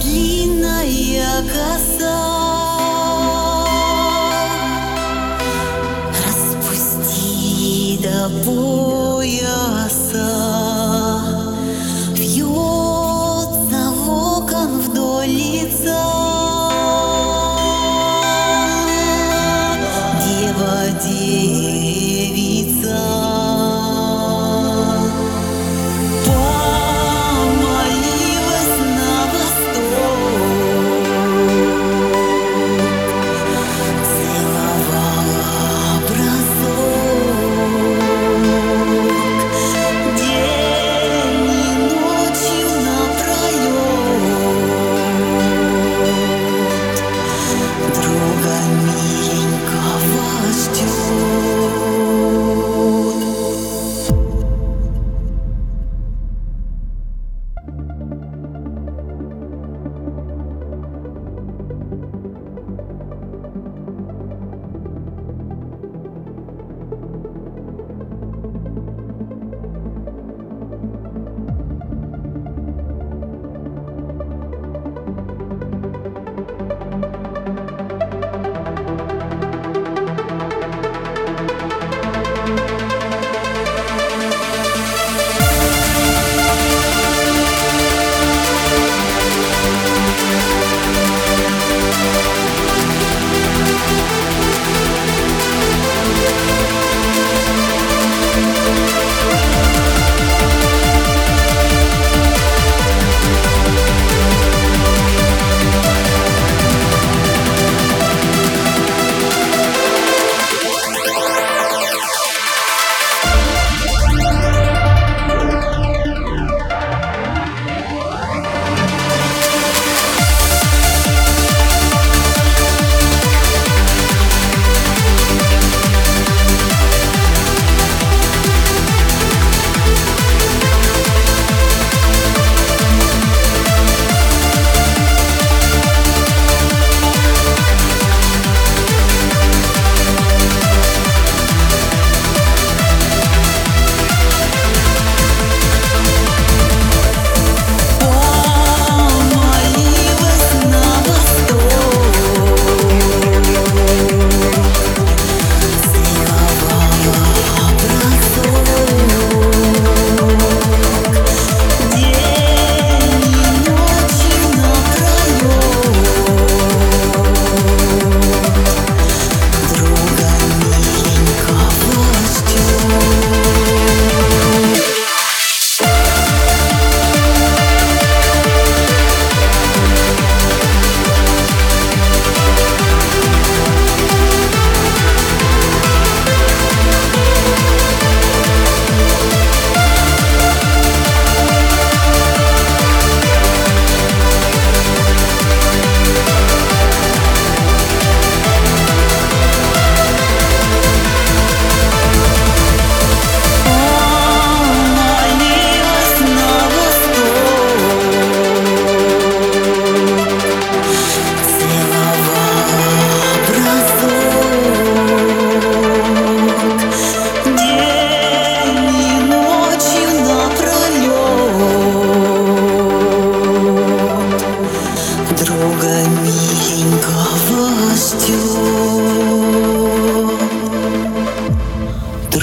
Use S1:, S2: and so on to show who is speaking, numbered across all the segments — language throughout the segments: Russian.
S1: длинная коса. Распусти до пояса, вьется локон вдоль лица. Дева, дева.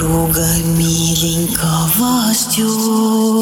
S1: Друга миленько вас ждет.